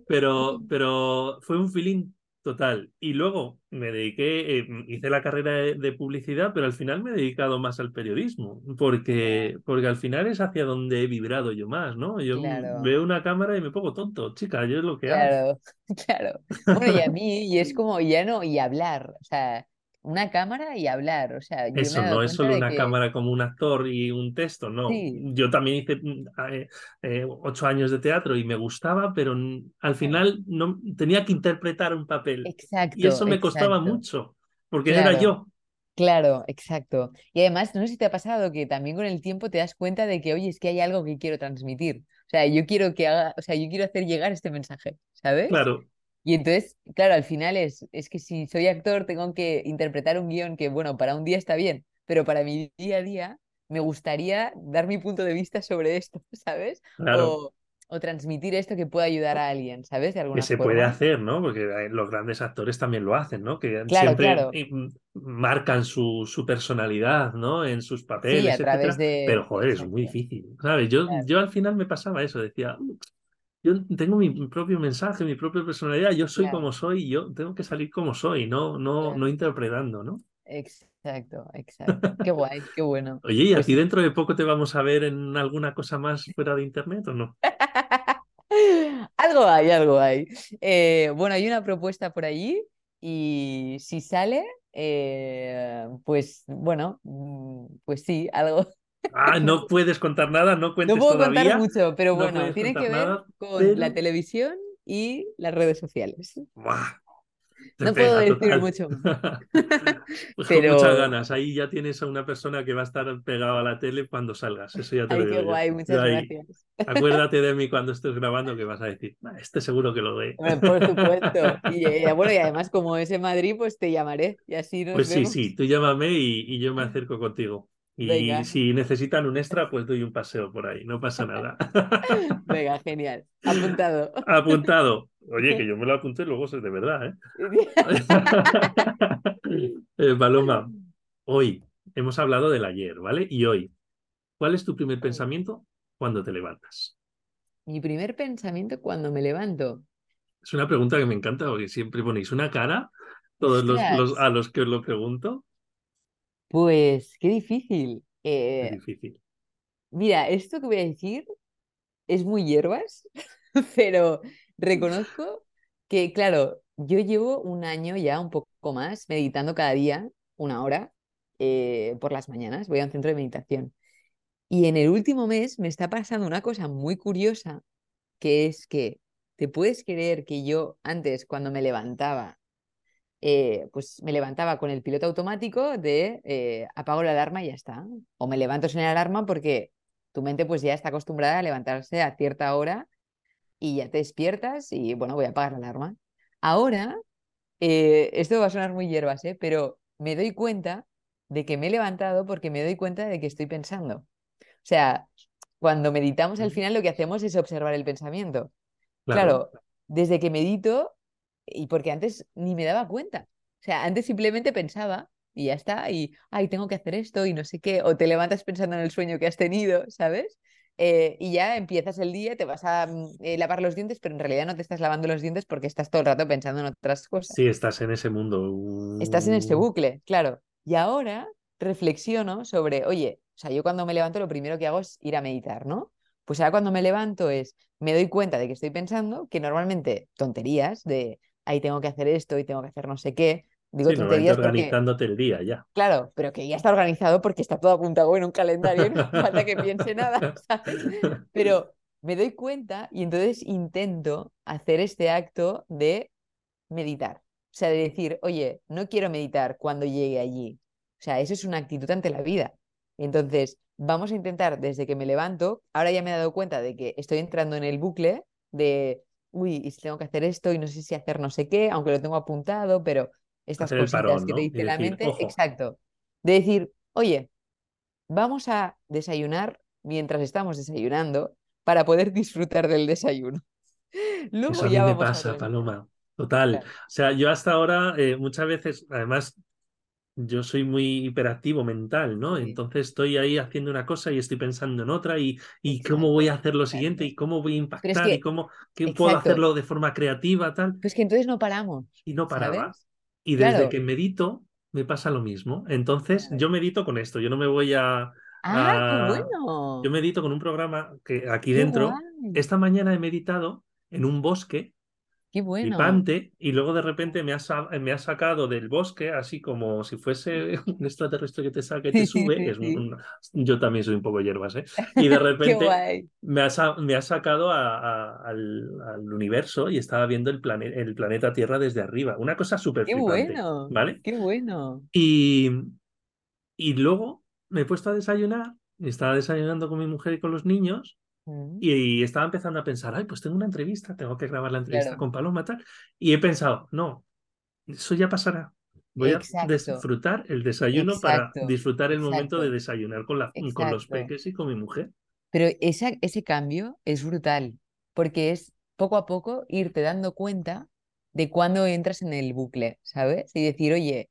Pero, pero fue un feeling total. Y luego me dediqué, eh, hice la carrera de, de publicidad, pero al final me he dedicado más al periodismo, porque, porque al final es hacia donde he vibrado yo más, ¿no? Yo claro, veo una cámara y me pongo tonto, chica, yo es lo que hago. claro, <laughs> claro. Bueno, y a mí, y es como ya no, y hablar, o sea, una cámara y hablar, o sea, Eso no es solo una que cámara como un actor y un texto, no. sí, Yo también hice mm, eh, eh, ocho años de teatro y me gustaba, pero al final no tenía que interpretar un papel y exacto, eso me costaba mucho, porque era yo. claro, exacto. Y además, no sé si te ha pasado que también con el tiempo te das cuenta de que, oye, es que hay algo que quiero transmitir. O sea, yo quiero que haga, o sea, yo quiero hacer llegar este mensaje, ¿sabes? Claro, Y entonces, claro, al final es, es que si soy actor tengo que interpretar un guion que, bueno, para un día está bien, pero para mi día a día me gustaría dar mi punto de vista sobre esto, <laughs> ¿sabes? claro. O, o transmitir esto que pueda ayudar a alguien, ¿sabes? De Que se puede forma. hacer, ¿no? Porque eh, los grandes actores también lo hacen, ¿no? Que Claro, siempre claro. mm, marcan su, su personalidad, ¿no? En sus Sí, a papeles, etcétera. Pero, de... joder, es muy difícil, ¿sabes? Yo, Claro, yo al final me pasaba eso, decía, Yo tengo mi propio mensaje, mi propia personalidad, yo soy claro, como soy y yo tengo que salir como soy, no, no, no interpretando, ¿no? Exacto, exacto. Qué <laughs> guay, qué bueno. Oye, ¿y a Pues ti dentro de poco te vamos a ver en alguna cosa más fuera de internet o no? <laughs> Algo hay, algo hay. Eh, bueno, hay una propuesta por allí y si sale, eh, pues bueno, mm, pues sí, algo. Ah, no puedes contar nada, no No cuentes puedo contar todavía, mucho, pero no bueno, tiene que contar ver nada, con la pero televisión y las redes sociales. ¡buah! te No puedo decir mucho <laughs> Pues con muchas pero ganas, ahí ya tienes a una persona que va a estar pegada a la tele cuando salgas, eso ya te lo ay, qué digo yo. guay, muchas gracias. acuérdate de mí <laughs> cuando estés grabando que vas a decir, "Ah, este seguro que lo ve. Por supuesto. <laughs> Y eh, bueno, y además como es en Madrid, pues te llamaré y así nos Pues sí, sí, tú llámame y, y yo me acerco contigo. Y Venga, si necesitan un extra, pues doy un paseo por ahí, no pasa nada. <laughs> venga, genial. Apuntado. Apuntado. Oye, que yo me lo apunté, luego es de verdad, ¿eh? <laughs> Eh, Paloma, hoy hemos hablado del ayer, ¿vale? Y hoy, ¿cuál es tu primer pensamiento cuando te levantas? Mi primer pensamiento cuando me levanto. Es una pregunta que me encanta porque siempre ponéis una cara todos los, a los que os lo pregunto. Pues qué difícil. Es Eh, difícil. mira, esto que voy a decir es muy hierbas, <laughs> pero reconozco que, claro, yo llevo un año ya, un poco más, meditando cada día, una hora, eh, por las mañanas. Voy a un centro de meditación. Y en el último mes me está pasando una cosa muy curiosa, que es que te puedes creer que yo antes, cuando me levantaba, eh, pues me levantaba con el piloto automático de eh, apago la alarma y ya está. O me levanto sin la alarma porque tu mente pues ya está acostumbrada a levantarse a cierta hora y ya te despiertas y bueno, voy a apagar la alarma. Ahora, eh, esto va a sonar muy hierbas, ¿eh? pero me doy cuenta de que me he levantado porque me doy cuenta de que estoy pensando. O sea, cuando meditamos al final lo que hacemos es observar el pensamiento. Claro. Claro, desde que medito, y porque antes ni me daba cuenta. O sea, antes simplemente pensaba y ya está, y, ay, tengo que hacer esto y no sé qué, o te levantas pensando en el sueño que has tenido, ¿sabes? Eh, y ya empiezas el día, te vas a mm, eh, lavar los dientes, pero en realidad no te estás lavando los dientes porque estás todo el rato pensando en otras cosas. Sí, estás en ese mundo. Estás en este Uh, bucle, claro. Y ahora reflexiono sobre, oye, o sea, yo cuando me levanto lo primero que hago es ir a meditar, ¿no? Pues ahora cuando me levanto es, me doy cuenta de que estoy pensando que normalmente tonterías de, ahí tengo que hacer esto y tengo que hacer no sé qué. Digo Sí, tonterías porque, organizándote el día ya. claro, pero que ya está organizado porque está todo apuntado en un calendario y no falta que piense nada, <laughs> ¿sabes? Pero me doy cuenta y entonces intento hacer este acto de meditar. O sea, de decir, oye, no quiero meditar cuando llegue allí. O sea, eso es una actitud ante la vida. Entonces, vamos a intentar desde que me levanto, ahora ya me he dado cuenta de que estoy entrando en el bucle de, uy, y si tengo que hacer esto y no sé si hacer no sé qué, aunque lo tengo apuntado, pero estas cositas parón, que ¿no? te dice la decir, mente, ojo, exacto. De decir, oye, vamos a desayunar mientras estamos desayunando para poder <laughs> disfrutar del desayuno. <laughs> Luego eso a mí ya me vamos a pasa. Paloma. Total. Claro. O sea, yo hasta ahora eh, muchas veces, además, yo soy muy hiperactivo mental, ¿no? Sí, Entonces estoy ahí haciendo una cosa y estoy pensando en otra y, y cómo voy a hacer lo siguiente y cómo voy a es impactar y cómo qué puedo hacerlo de forma creativa, tal. pues que entonces no paramos, Y no paraba. ¿sabes? Y desde Claro, que medito me pasa lo mismo. Entonces yo medito con esto, yo no me voy a, Ah, qué bueno. Yo medito con un programa que aquí Qué dentro, guay. esta mañana he meditado en un bosque Qué bueno. flipante y luego de repente me ha, me ha sacado del bosque así como si fuese <laughs> un extraterrestre que te saca y te sube. Es <laughs> un- yo también soy un poco hierbas, ¿eh? <laughs> Y de repente me ha, me ha sacado a- a- al, al universo y estaba viendo el, plane- el planeta Tierra desde arriba. Una cosa súper Qué flipante, bueno. ¿vale? Qué bueno. Y, y luego me he puesto a desayunar, estaba desayunando con mi mujer y con los niños. Mm, Y estaba empezando a pensar, ay, pues tengo una entrevista, tengo que grabar la entrevista Claro. con Paloma, tal. Y he pensado, no, eso ya pasará. Voy a disfrutar el desayuno para disfrutar el momento de desayunar con, la, con los peques y con mi mujer. Pero esa- ese cambio es brutal, porque es poco a poco irte dando cuenta de cuando entras en el bucle, ¿sabes? Y decir, oye,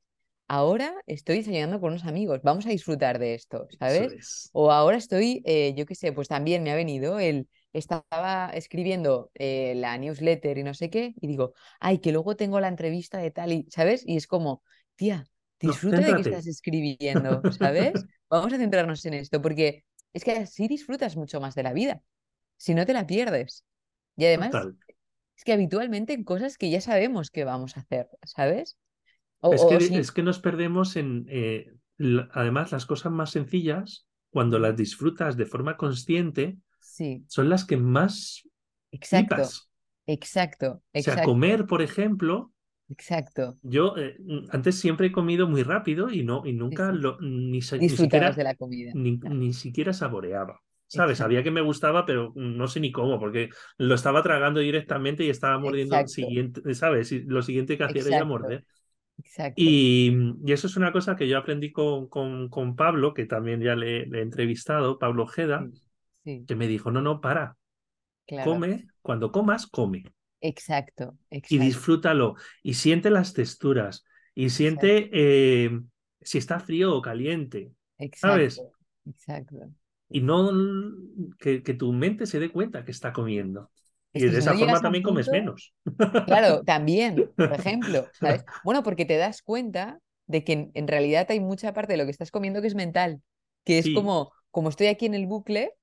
ahora estoy desayunando con unos amigos, vamos a disfrutar de esto, ¿sabes? es. O ahora estoy, eh, yo qué sé, pues también me ha venido el, estaba escribiendo eh, la newsletter y no sé qué, y digo, ay, que luego tengo la entrevista de tal y, ¿sabes? Y es como, tía, No, disfruta de que estás escribiendo, <laughs> ¿sabes? Vamos a centrarnos en esto, porque es que así disfrutas mucho más de la vida, si no te la pierdes. Y además, Total. es que habitualmente en cosas que ya sabemos que vamos a hacer, ¿sabes? O, Es que, o si, es que nos perdemos en, eh, además, las cosas más sencillas, cuando las disfrutas de forma consciente, sí, son las que más exacto, flipas. exacto, O sea, exacto, comer, por ejemplo, exacto. yo eh, antes siempre he comido muy rápido y no, y nunca lo, ni, ni siquiera, de la comida. ni, claro. ni siquiera saboreaba. ¿Sabes? Exacto, Sabía que me gustaba, pero no sé ni cómo, porque lo estaba tragando directamente y estaba mordiendo exacto, siguiente, ¿sabes? Y lo siguiente que hacía era exacto, morder. Exacto. Y, y eso es una cosa que yo aprendí con, con, con Pablo, que también ya le, le he entrevistado, Pablo Ojeda, Sí, sí, que me dijo, no, no, para, claro. come, cuando comas, come Exacto, y exacto, disfrútalo y siente las texturas y exacto, siente eh, si está frío o caliente, ¿sabes? exacto, exacto. Y no que, que tu mente se dé cuenta que está comiendo. Es Y de si no esa forma también comes menos. Claro, <laughs> también, por ejemplo, ¿sabes? Bueno, porque te das cuenta de que en, en realidad hay mucha parte de lo que estás comiendo que es mental, que es Sí. como, como estoy aquí en el bucle,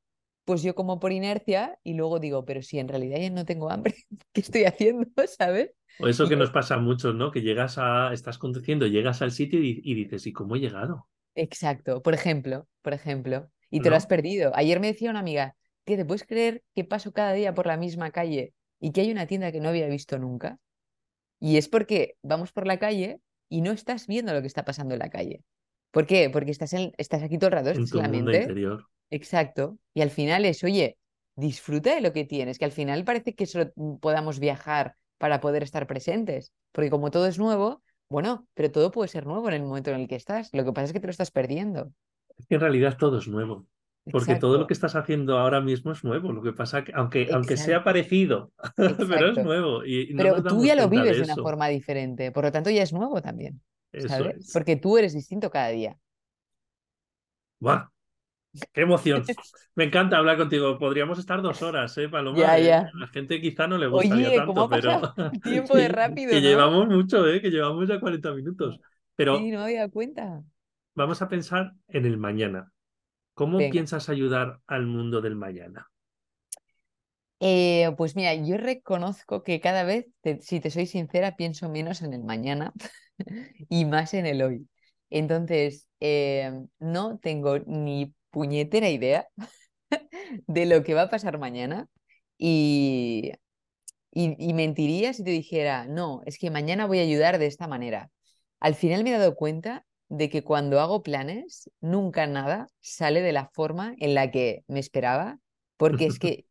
pues yo como por inercia y luego digo, pero si en realidad ya no tengo hambre, <laughs> ¿qué estoy haciendo? <laughs> ¿Sabes? O eso Y que nos pasa a muchos, ¿no? Que llegas a, estás conduciendo, llegas al sitio y, y dices, ¿y cómo he llegado? Exacto, por ejemplo, por ejemplo, y te lo has perdido. Ayer me decía una amiga, ¿qué te puedes creer que paso cada día por la misma calle y que hay una tienda que no había visto nunca? Y es porque vamos por la calle y no estás viendo lo que está pasando en la calle. ¿Por qué? Porque estás, en- estás aquí todo el rato, En estás tu en la mundo mente. interior. Exacto. Y al final es, oye, disfruta de lo que tienes, que al final parece que solo mm, podamos viajar para poder estar presentes. Porque como todo es nuevo, bueno, pero todo puede ser nuevo en el momento en el que estás. Lo que pasa es que te lo estás perdiendo. Es que en realidad todo es nuevo. Porque todo lo que estás haciendo ahora mismo es nuevo. Lo que pasa que, aunque, aunque sea exacto, parecido, <laughs> pero es nuevo y, y no Pero tú ya lo vives de de una forma diferente, por lo tanto ya es nuevo también, Eso ¿sabes? es. Porque tú eres distinto cada día. ¡Buah! ¡Qué emoción! <laughs> Me encanta hablar contigo. Podríamos estar dos horas, ¿eh, Paloma? Ya, Eh, ya. a la gente quizá no le gustaría Oye, ¿cómo tanto, ha pero el <laughs> tiempo de rápido, que no? llevamos mucho, ¿eh? Que llevamos ya 40 minutos. Pero Sí, no había cuenta. vamos a pensar en el mañana. ¿Cómo Venga. piensas ayudar al mundo del mañana? Eh, pues mira, yo reconozco que cada vez, te- si te soy sincera, pienso menos en el mañana <laughs> y más en el hoy. Entonces, eh, no tengo ni puñetera idea <laughs> de lo que va a pasar mañana y, y, y mentiría si te dijera, no, es que mañana voy a ayudar de esta manera. Al final me he dado cuenta de que cuando hago planes, nunca nada sale de la forma en la que me esperaba, porque es <laughs> que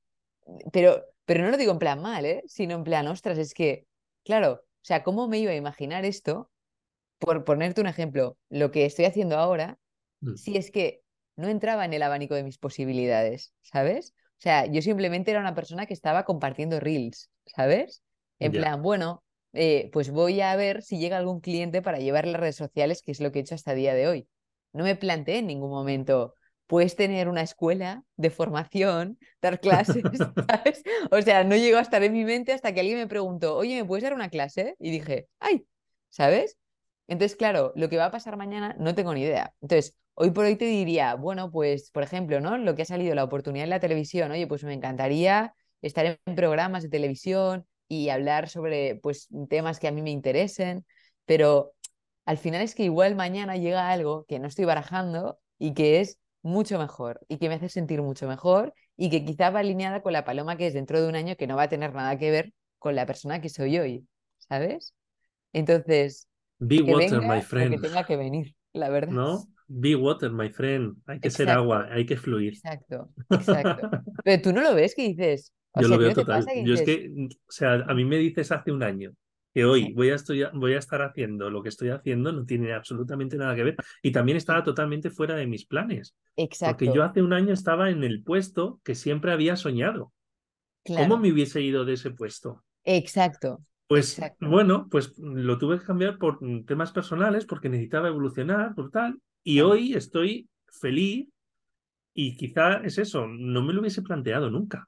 pero, pero no lo digo en plan mal, ¿eh? Sino en plan, ostras, es que, claro, o sea, ¿cómo me iba a imaginar esto? Por ponerte un ejemplo, lo que estoy haciendo ahora, Mm, si es que no entraba en el abanico de mis posibilidades, ¿sabes? O sea, yo simplemente era una persona que estaba compartiendo reels, ¿sabes? En plan, bueno, eh, pues voy a ver si llega algún cliente para llevar las redes sociales, que es lo que he hecho hasta el día de hoy. No me planteé en ningún momento, puedes tener una escuela de formación, dar clases, <laughs> <laughs> ¿sabes? O sea, no llegó a estar en mi mente hasta que alguien me preguntó, oye, ¿me puedes dar una clase? Y dije, ay, ¿sabes? Entonces, claro, lo que va a pasar mañana no tengo ni idea. Entonces, hoy por hoy te diría, bueno, pues, por ejemplo, ¿no? Lo que ha salido, la oportunidad en la televisión, oye, pues me encantaría estar en programas de televisión y hablar sobre, pues, temas que a mí me interesen, pero al final es que igual mañana llega algo que no estoy barajando y que es mucho mejor y que me hace sentir mucho mejor y que quizá va alineada con la paloma que es dentro de un año que no va a tener nada que ver con la persona que soy hoy, ¿sabes? Entonces, Be que water, venga my lo que friend. tenga que venir, la verdad. ¿No? Be water, my friend. Hay que ser Exacto, agua, hay que fluir. exacto, exacto. Pero tú no lo ves que dices, o Yo sea, lo ¿a ti veo total. Yo es que, o sea, a mí me dices hace un año que hoy voy a, estudiar, voy a estar haciendo lo que estoy haciendo, no tiene absolutamente nada que ver. Y también estaba totalmente fuera de mis planes. Porque yo exacto, hace un año estaba en el puesto que siempre había soñado. ¿Cómo me hubiese ido de ese puesto? exacto, Pues exacto. bueno, pues lo tuve que cambiar por mm, temas personales, porque necesitaba evolucionar, por tal. Y hoy estoy feliz y quizá es eso, no me lo hubiese planteado nunca.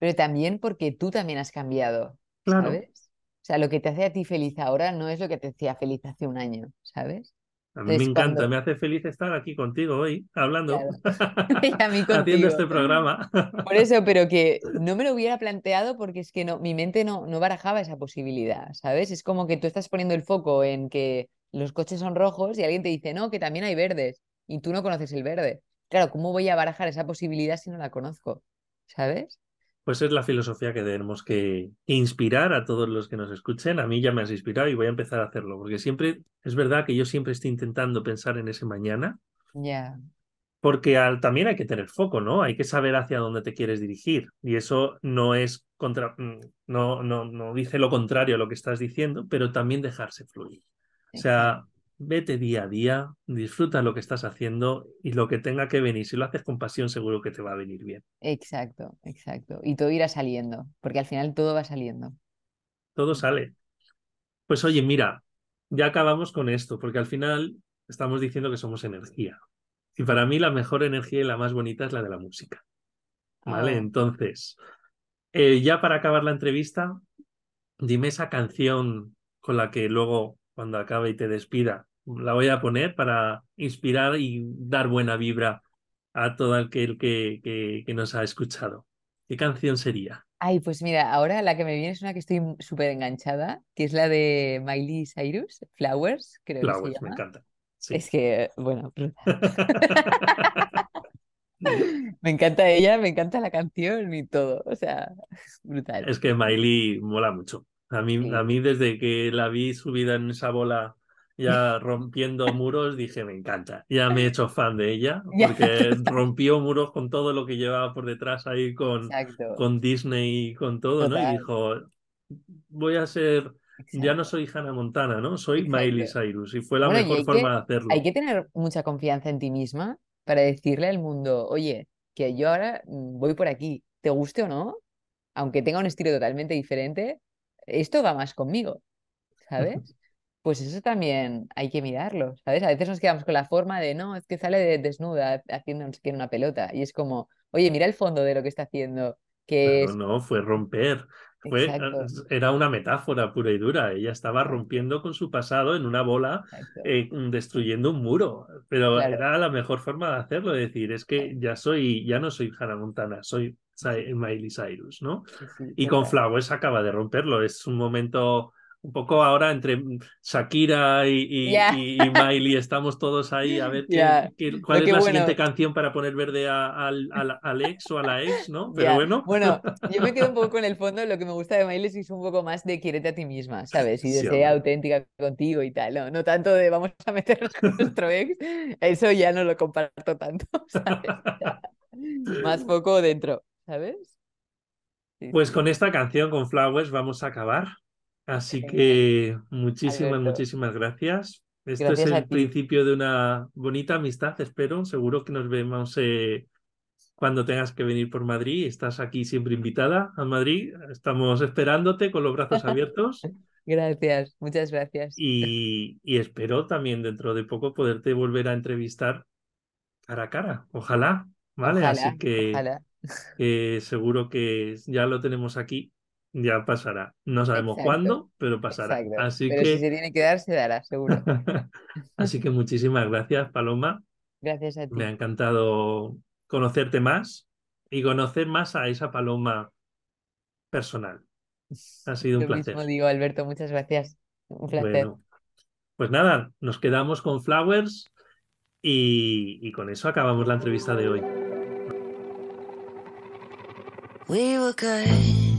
Pero también porque tú también has cambiado, Claro, ¿sabes? O sea, lo que te hace a ti feliz ahora no es lo que te hacía feliz hace un año, ¿sabes? a mí me encanta, cuando, me hace feliz estar aquí contigo hoy, hablando, claro, <laughs> <laughs> y a mí haciendo este programa. <laughs> Por eso, pero que no me lo hubiera planteado porque es que no, mi mente no, no barajaba esa posibilidad, ¿sabes? Es como que tú estás poniendo el foco en que los coches son rojos y alguien te dice, no, que también hay verdes y tú no conoces el verde. Claro, ¿cómo voy a barajar esa posibilidad si no la conozco? ¿Sabes? Pues es la filosofía que tenemos que inspirar a todos los que nos escuchen. A mí ya me has inspirado y voy a empezar a hacerlo, porque siempre, es verdad que yo siempre estoy intentando pensar en ese mañana, Ya, porque al- también hay que tener foco, ¿no? Hay que saber hacia dónde te quieres dirigir. Y eso no es contra, mm, no, no, no dice lo contrario a lo que estás diciendo, pero también dejarse fluir. O sea, vete día a día, disfruta lo que estás haciendo y lo que tenga que venir. Si lo haces con pasión, seguro que te va a venir bien. exacto, exacto. Y todo irá saliendo, porque al final todo va saliendo. Todo sale. Pues oye, mira, ya acabamos con esto, porque al final estamos diciendo que somos energía. Y para mí la mejor energía y la más bonita es la de la música. ¿Vale? Oh, Entonces, Eh, ya para acabar la entrevista, dime esa canción con la que luego, cuando acabe y te despida, la voy a poner para inspirar y dar buena vibra a todo aquel que, que, que nos ha escuchado. ¿Qué canción sería? Ay, pues mira, ahora la que me viene es una que estoy súper enganchada, que es la de Miley Cyrus, Flowers, creo que se Flowers, me llama. encanta. Sí. Es que, bueno. <laughs> <laughs> Me encanta ella, me encanta la canción y todo, o sea, <laughs> brutal. Es que Miley mola mucho. A mí, Sí. a mí desde que la vi subida en esa bola ya rompiendo muros, dije, me encanta. Ya me he hecho fan de ella, <laughs> porque rompió muros con todo lo que llevaba por detrás ahí con, Exacto, con Disney y con todo, ¿no? Y dijo, voy a ser, ya no soy Hannah Montana, ¿no? Soy Miley exacto. Cyrus. Y fue la Bueno, mejor hay forma que, de hay hacerlo. que tener mucha confianza en ti misma para decirle al mundo, oye, que yo ahora mm, voy por aquí, te guste o no, aunque tenga un estilo totalmente diferente, esto va más conmigo, <laughs> ¿sabes? Pues eso también hay que mirarlo, ¿sabes? A veces nos quedamos con la forma de, no, es que sale de- desnuda haciendo no una pelota. Y es como, oye, mira el fondo de lo que está haciendo, que es... no, fue romper. Fue, Exacto, era una metáfora pura y dura. Ella estaba rompiendo con su pasado en una bola, eh, destruyendo un muro. Pero claro, era la mejor forma de hacerlo, de decir, es que ya soy, ya no soy Hannah Montana, soy Miley Cyrus, ¿no? Sí, sí, Y con. Flowers acaba de romperlo. Es un momento un poco ahora entre Shakira y, y- Ya, y- y Miley. Estamos todos ahí a ver <laughs> qué, cuál es la siguiente canción para poner verde a- al, al- al ex o a la ex, ¿no? <laughs> Pero bueno, bueno, yo me quedo un poco <laughs> con el fondo, lo que me gusta de Miley es que es un poco más de quiérete a ti misma, ¿sabes? Y de sí, ser auténtica contigo y tal, no, no tanto de vamos a meternos con nuestro ex, eso ya no lo comparto tanto, ¿sabes? Más foco dentro, ¿sabes? Sí, Pues con esta canción, con Flowers, vamos a acabar. Así que muchísimas, Alberto. muchísimas gracias. Esto es Gracias a el principio de una bonita amistad, espero. Seguro que nos vemos eh, cuando tengas que venir por Madrid. Estás aquí siempre invitada a Madrid. Estamos esperándote con los brazos abiertos <laughs> Gracias, muchas gracias. y, y espero también dentro de poco poderte volver a entrevistar cara a cara. Ojalá, ¿vale? Ojalá, Así que... ojalá. que seguro que ya lo tenemos aquí, ya pasará. No sabemos Exacto, cuándo, pero pasará. exacto. Así Pero si que, se tiene que dar, se dará, seguro. <laughs> así que muchísimas gracias, Paloma. Gracias a Me ha ti. encantado conocerte más y conocer más a esa Paloma personal. Ha sido un Lo mismo placer. digo, Alberto, muchas gracias. Un placer. Bueno, pues nada, nos quedamos con Flowers y, y con eso acabamos la entrevista de hoy. We were good,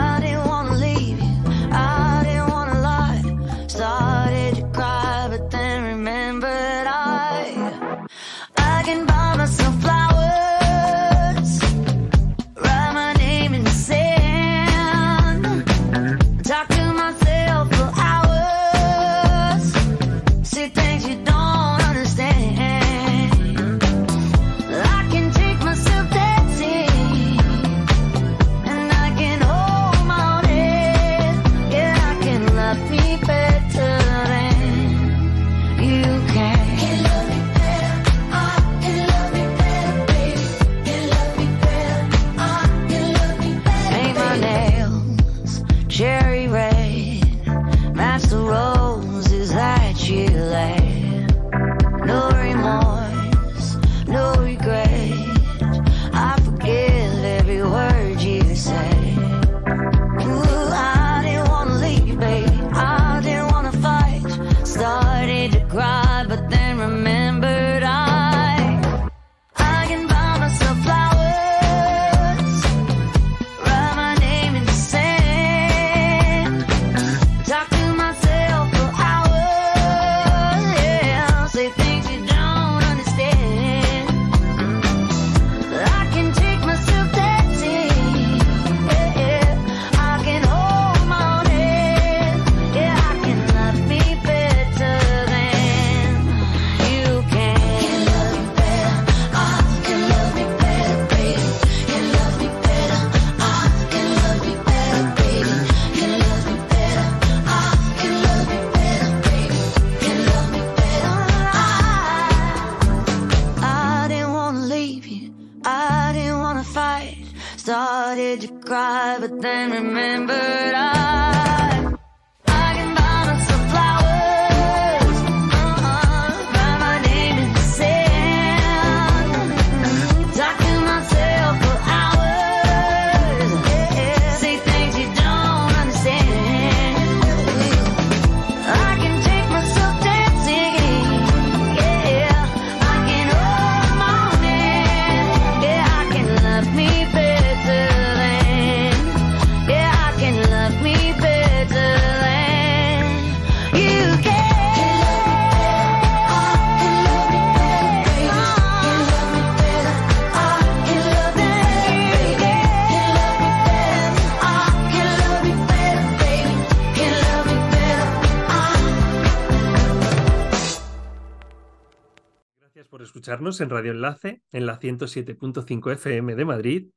en Radio Enlace, en la 107.5 FM de Madrid.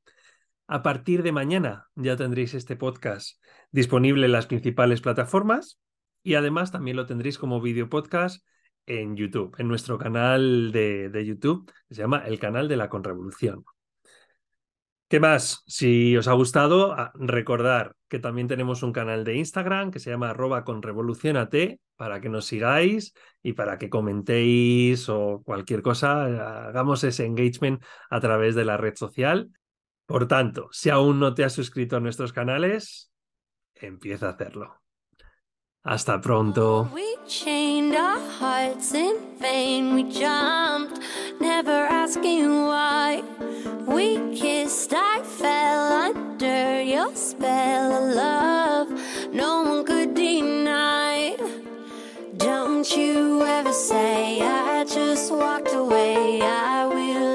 A partir de mañana ya tendréis este podcast disponible en las principales plataformas y además también lo tendréis como video podcast en YouTube, en nuestro canal de, de YouTube, que se llama El Canal de la Conrevolución. ¿Qué más? Si os ha gustado, a- recordar que también tenemos un canal de Instagram que se llama arroba conrevolucionate para que nos sigáis y para que comentéis o cualquier cosa, hagamos ese engagement a través de la red social. Por tanto, si aún no te has suscrito a nuestros canales, empieza a hacerlo. Hasta pronto. We chained our hearts in vain. We jumped, never asking why. We kissed, I fell under your spell of love. No one could. Don't you ever say I just walked away. I will.